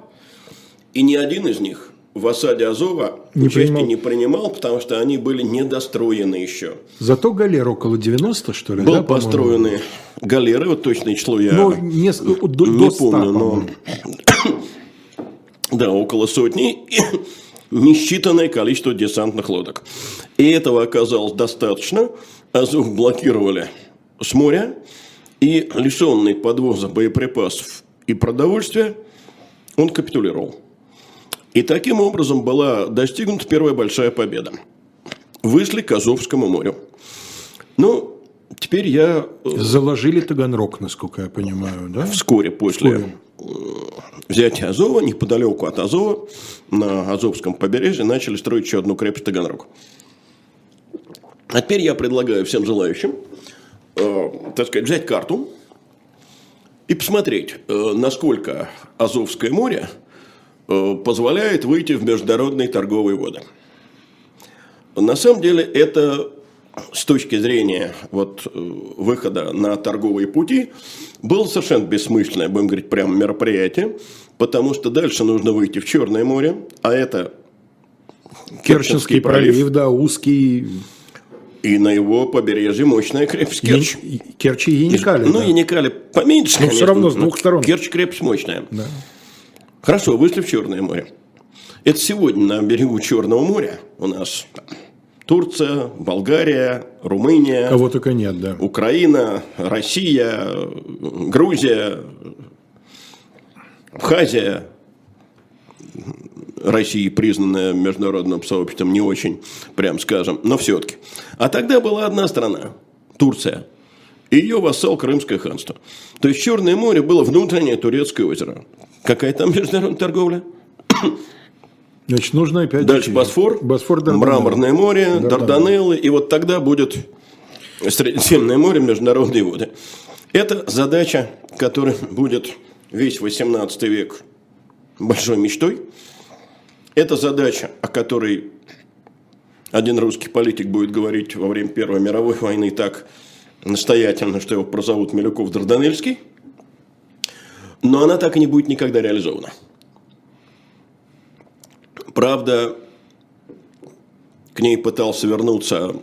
и ни один из них в осаде Азова не участие принимал. не принимал, потому что они были недостроены еще. Зато галер около 90, что ли? Был да, построены галеры, вот точное число я но не, до, не до 100, помню, но да, около сотни, несчитанное количество десантных лодок. И этого оказалось достаточно. Азов блокировали с моря, и лишенный подвоза боеприпасов и продовольствия, он капитулировал. И таким образом была достигнута первая большая победа. Вышли к Азовскому морю. Ну, теперь я... Э, Заложили Таганрог, насколько я понимаю, да? Вскоре после Вскоре. Э, взятия Азова, неподалеку от Азова, на Азовском побережье, начали строить еще одну крепость Таганрог. А теперь я предлагаю всем желающим, так сказать, взять карту и посмотреть, э, насколько Азовское море – Э, позволяет выйти в международные торговые воды. На самом деле это с точки зрения вот, э, выхода на торговые пути было совершенно бессмысленное, будем говорить, прямо мероприятие, потому что дальше нужно выйти в Черное море, а это Керченский, Керченский пролив, пролив, да, узкий. И на его побережье мощная крепость Керчь. Керчь и Яникали. Ну, да. Яникали поменьше, Но конечно. все равно с двух сторон. Керчь крепость мощная. Да. Хорошо, вышли в Черное море. Это сегодня на берегу Черного моря у нас Турция, Болгария, Румыния. Кого только нет, да. Украина, Россия, Грузия, Абхазия. Россия, признанная международным сообществом, не очень, прям скажем, но все-таки. А тогда была одна страна – Турция. И ее вассал Крымское ханство. То есть Черное море было внутреннее турецкое озеро. Какая там международная торговля? Значит, нужно опять... Дальше Босфор, Босфор Мраморное море, Дарданеллы. Дарданеллы. И вот тогда будет Средиземное море, международные воды. Это задача, которая будет весь 18 век большой мечтой. Это задача, о которой один русский политик будет говорить во время Первой мировой войны так настоятельно, что его прозовут Милюков-Дарданельский – но она так и не будет никогда реализована. Правда, к ней пытался вернуться,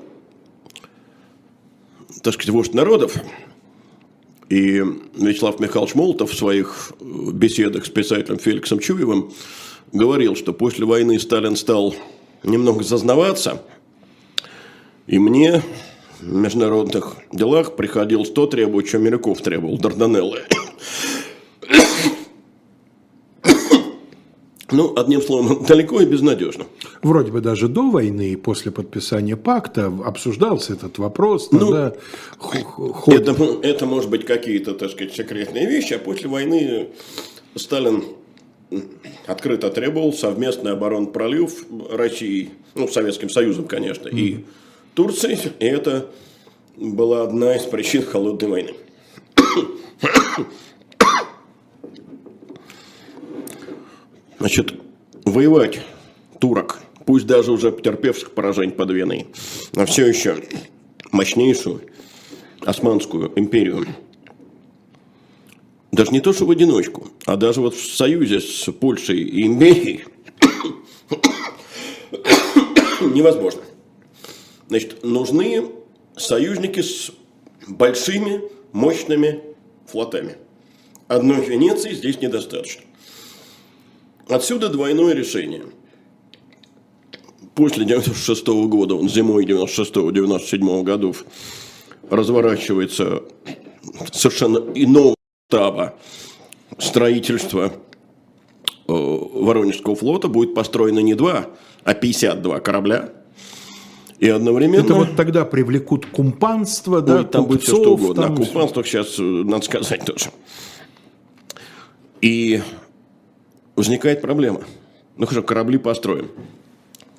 так сказать, вождь народов, и Вячеслав Михайлович Молотов в своих беседах с писателем Феликсом Чуевым говорил, что после войны Сталин стал немного зазнаваться, и мне в международных делах приходилось то требовать, что Милюков требовал, Дарданеллы. Ну, одним словом, далеко и безнадежно. Вроде бы даже до войны и после подписания пакта обсуждался этот вопрос. Ну, ход... это, это может быть какие-то, так сказать, секретные вещи, а после войны Сталин открыто требовал совместный оборон пролив России, ну, Советским Союзом, конечно, mm-hmm. и Турции, и это была одна из причин холодной войны. Значит, воевать турок, пусть даже уже потерпевших поражение под Веной, а все еще мощнейшую Османскую империю, даже не то, что в одиночку, а даже вот в союзе с Польшей и империей невозможно. Значит, нужны союзники с большими, мощными флотами. одной Венеции здесь недостаточно. Отсюда двойное решение. После 96 года, он зимой 96-97 годов, разворачивается совершенно иного штаба строительства э, Воронежского флота будет построено не два, а 52 корабля. И одновременно... Это вот тогда привлекут кумпанство, да, Ой, там будет все что угодно. Там... А кумпанство сейчас, э, надо сказать тоже. И возникает проблема. Ну хорошо, корабли построим.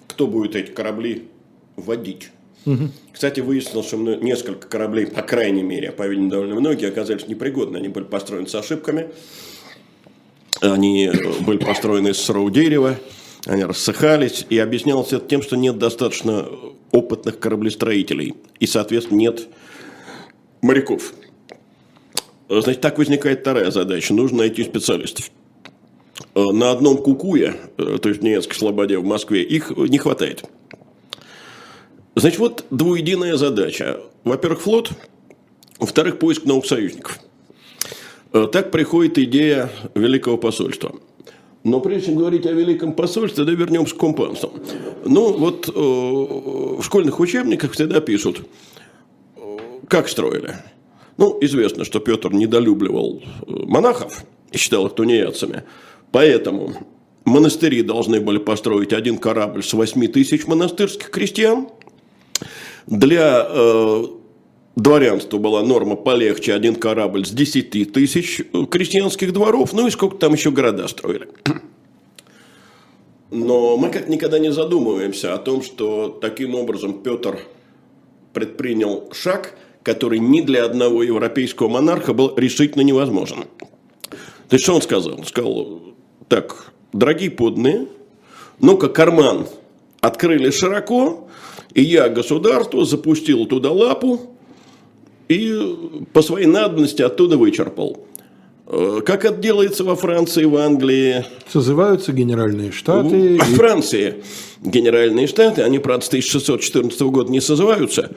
Кто будет эти корабли водить? Угу. Кстати, выяснилось, что несколько кораблей, по крайней мере, по-видимому, довольно многие, оказались непригодны. Они были построены с ошибками. Они э, были построены из сырого дерева. Они рассыхались. И объяснялось это тем, что нет достаточно опытных кораблестроителей. И, соответственно, нет моряков. Значит, так возникает вторая задача. Нужно найти специалистов. Э, на одном Кукуе, э, то есть в Немецкой Слободе в Москве, их не хватает. Значит, вот двуединая задача. Во-первых, флот, во-вторых, поиск новых союзников. Э, так приходит идея Великого посольства. Но прежде чем говорить о Великом посольстве, да вернемся к компанству. Ну, вот э, в школьных учебниках всегда пишут, как строили. Ну, известно, что Петр недолюбливал монахов и считал их тунеядцами. Поэтому монастыри должны были построить один корабль с 8 тысяч монастырских крестьян. Для э, дворянства была норма полегче, один корабль с 10 тысяч крестьянских дворов, ну и сколько там еще города строили. Но мы как никогда не задумываемся о том, что таким образом Петр предпринял шаг, который ни для одного европейского монарха был решительно невозможен. То есть, что он сказал? Он сказал, так, дорогие подные, ну-ка карман открыли широко, и я государство запустил туда лапу и по своей надобности оттуда вычерпал. Э, как это делается во Франции, в Англии? Созываются генеральные штаты. В и... Франции генеральные штаты, они, правда, с 1614 года не созываются.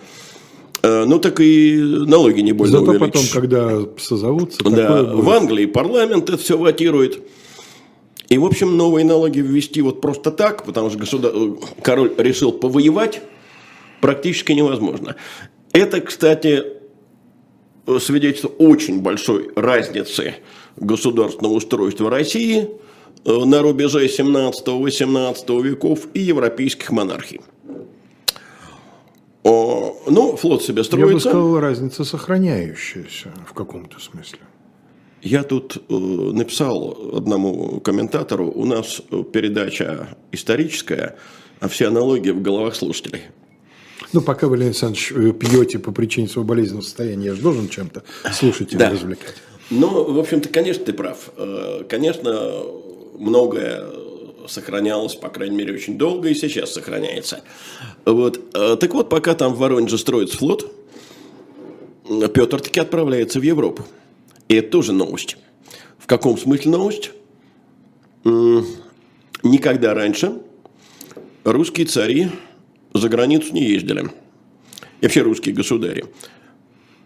Э, ну, так и налоги не больно Зато увеличишь. потом, когда созовутся, да, в Англии парламент это все ватирует. И, в общем, новые налоги ввести вот просто так, потому что государ... король решил повоевать, практически невозможно. Это, кстати, свидетельство очень большой разницы государственного устройства России э, на рубеже 17-18 веков и европейских монархий. Ну, флот себе строится. Я бы сказал, разница сохраняющаяся в каком-то смысле. Я тут э, написал одному комментатору, у нас передача историческая, а все аналогии в головах слушателей. Ну, пока вы, Леонид Александрович, э, пьете по причине своего болезненного состояния, я же должен чем-то слушателей да. развлекать. Ну, в общем-то, конечно, ты прав. Э, конечно, многое сохранялось, по крайней мере, очень долго и сейчас сохраняется. Вот. Так вот, пока там в Воронеже строится флот, Петр таки отправляется в Европу. И это тоже новость. В каком смысле новость? Никогда раньше русские цари за границу не ездили. И вообще русские государи.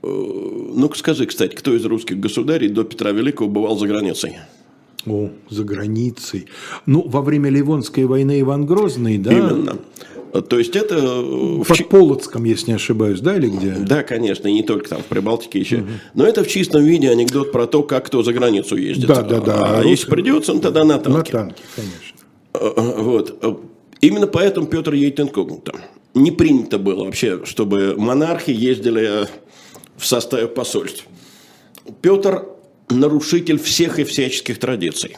Э, ну-ка скажи, кстати, кто из русских государей до Петра Великого бывал за границей? О, за границей. Ну, во время Ливонской войны Иван Грозный, да? Именно. То есть это... Э, Под в... Полоцком, если не ошибаюсь, да, или где? Да, конечно, и не только там, в Прибалтике еще. Угу. Но это в чистом виде анекдот про то, как кто за границу ездит. Да, да, да. А, а рус... если придется, он тогда на танке. На танке, конечно. Э, вот. Именно поэтому Петр едет инкогнито. Не принято было вообще, чтобы монархи ездили в составе посольств. Петр нарушитель всех и всяческих традиций.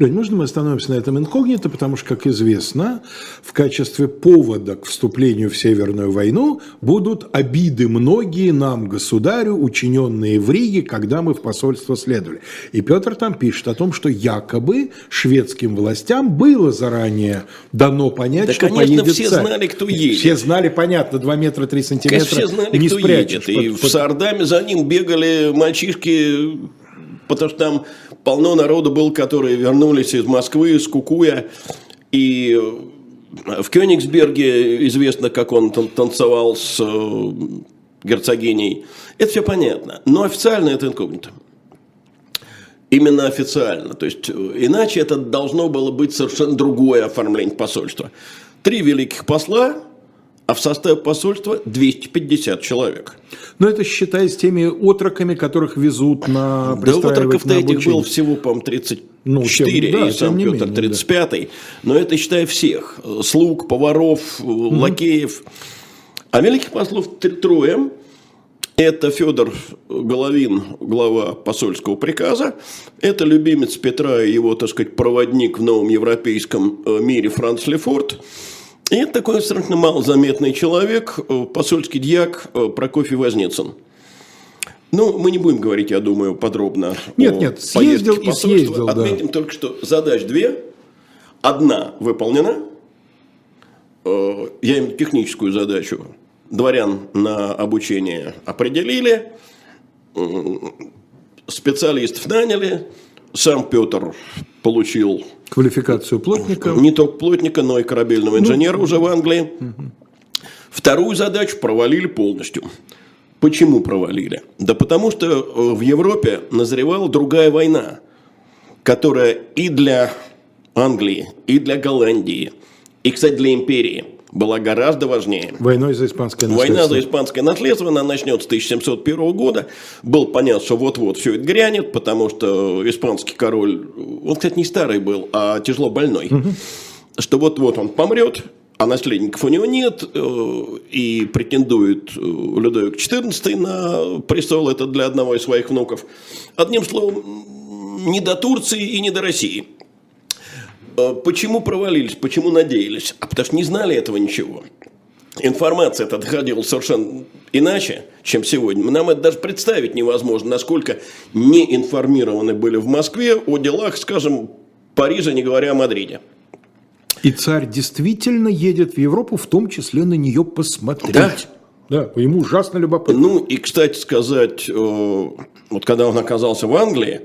Лень, можно мы остановимся на этом инкогнито, потому что, как известно, в качестве повода к вступлению в Северную войну будут обиды многие нам, государю, учиненные в Риге, когда мы в посольство следовали. И Петр там пишет о том, что якобы шведским властям было заранее дано понять, да, что конечно, поедет все царь. знали, кто едет. Все знали, понятно, 2 метра 3 сантиметра конечно, все знали, не кто спрячешь. едет. И под, в Сардаме за ним бегали мальчишки, потому что там полно народу был, которые вернулись из Москвы, из Кукуя. И в Кёнигсберге известно, как он танцевал с э, герцогиней. Это все понятно. Но официально это инкогнито. Именно официально. То есть, иначе это должно было быть совершенно другое оформление посольства. Три великих посла, а в составе посольства 250 человек. Но это считай с теми отроками, которых везут на Да отроков-то этих было всего, по-моему, 34, ну, тем, да, и сам Петр 35-й. Да. Но это считай всех. Слуг, поваров, угу. лакеев. А великих послов трое. Это Федор Головин, глава посольского приказа. Это любимец Петра и его, так сказать, проводник в новом европейском э, мире Франц Лефорт. И это такой совершенно малозаметный человек, э, посольский дьяк э, Прокофий Возницын. Ну, мы не будем говорить, я думаю, подробно. Нет, нет, съездил и съездил. Отметим да. только, что задач две. Одна выполнена. Э, я им техническую задачу дворян на обучение определили. Специалистов наняли. Сам Петр получил Квалификацию плотника. Не только плотника, но и корабельного ну, инженера ну, уже в Англии. Угу. Вторую задачу провалили полностью. Почему провалили? Да потому что э, в Европе назревала другая война, которая и для Англии, и для Голландии, и, кстати, для империи – была гораздо важнее. Войной за испанское наследство. Война за испанское наследство, она начнется с 1701 года. Был понятно, что вот-вот все это грянет, потому что испанский король, он, кстати, не старый был, а тяжело больной. Угу. Что вот-вот он помрет, а наследников у него нет, э, и претендует э, Людовик XIV на престол, это для одного из своих внуков. Одним словом, не до Турции и не до России. Э, почему провалились, почему надеялись? А потому что не знали этого ничего. Информация эта доходила совершенно иначе, чем сегодня. Нам это даже представить невозможно, насколько не информированы были в Москве о делах, скажем, Парижа, не говоря о Мадриде. И царь действительно едет в Европу, в том числе на нее посмотреть. Да. Да, ему ужасно любопытно. Ну, и, кстати сказать, э, вот когда он оказался в Англии,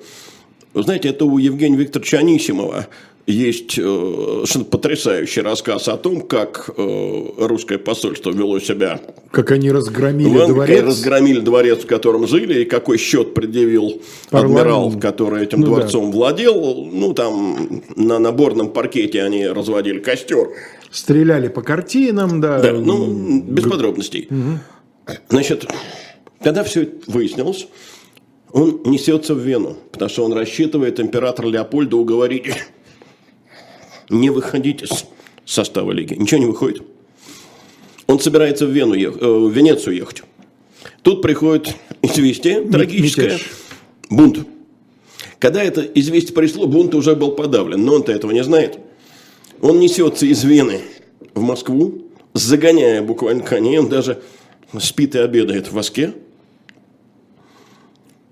вы знаете, это у Евгения Викторовича Анисимова есть э, потрясающий рассказ о том, как э, русское посольство вело себя. Как они разгромили в дворец. разгромили дворец, в котором жили, и какой счет предъявил Парламент. адмирал, который этим ну, дворцом да. владел. Ну, там на наборном паркете они разводили костер. Стреляли по картинам, да. Да, ну, без подробностей. Угу. Значит, когда все выяснилось, он несется в Вену, потому что он рассчитывает императора Леопольда уговорить не выходить из состава лиги. Ничего не выходит. Он собирается в, Вену ехать, э, в Венецию ехать. Тут приходит известие трагическое. Мятеж. Бунт. Когда это известие пришло, бунт уже был подавлен, но он-то этого не знает. Он несется из Вены в Москву, загоняя буквально коней, он даже спит и обедает в воске.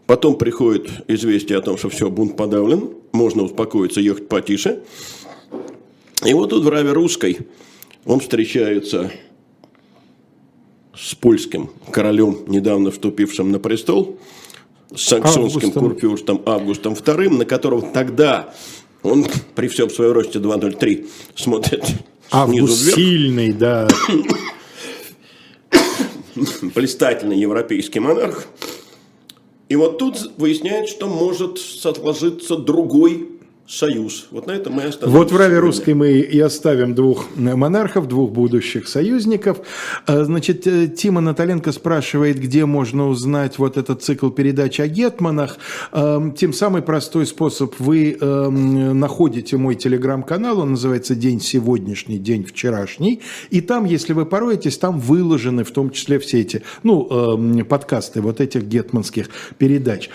Потом приходит известие о том, что все, бунт подавлен, можно успокоиться, ехать потише. И вот тут в Раве Русской он встречается с польским королем, недавно вступившим на престол, с саксонским Августом. курфюрстом Августом II, на которого тогда он при всем своем росте 2.03 смотрит Август снизу вверх. сильный, да. Блистательный европейский монарх. И вот тут выясняется, что может сложиться другой союз. Вот на этом мы остановимся. Вот в Раве русской мы и оставим двух монархов, двух будущих союзников. А, значит, э, Тима Наталенко спрашивает, где можно узнать вот этот цикл передач о Гетманах. А, тем самый простой способ. Вы эм, находите мой телеграм-канал, он называется «День сегодняшний, день вчерашний». И там, если вы пороетесь, там выложены в том числе все эти, ну, эм, подкасты вот этих гетманских передач.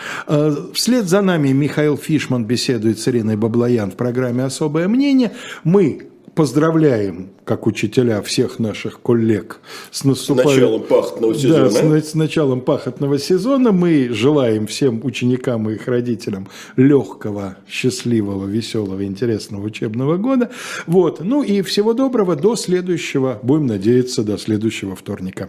Вслед за нами Михаил Фишман беседует с Ириной Баблоян в программе «Особое мнение». Мы поздравляем, как учителя, всех наших коллег с, наступающим... началом пахотного сезона. Да, с, с началом пахотного сезона. Мы желаем всем ученикам и их родителям легкого, счастливого, веселого, интересного учебного года. Вот. Ну и всего доброго до следующего, будем надеяться, до следующего вторника.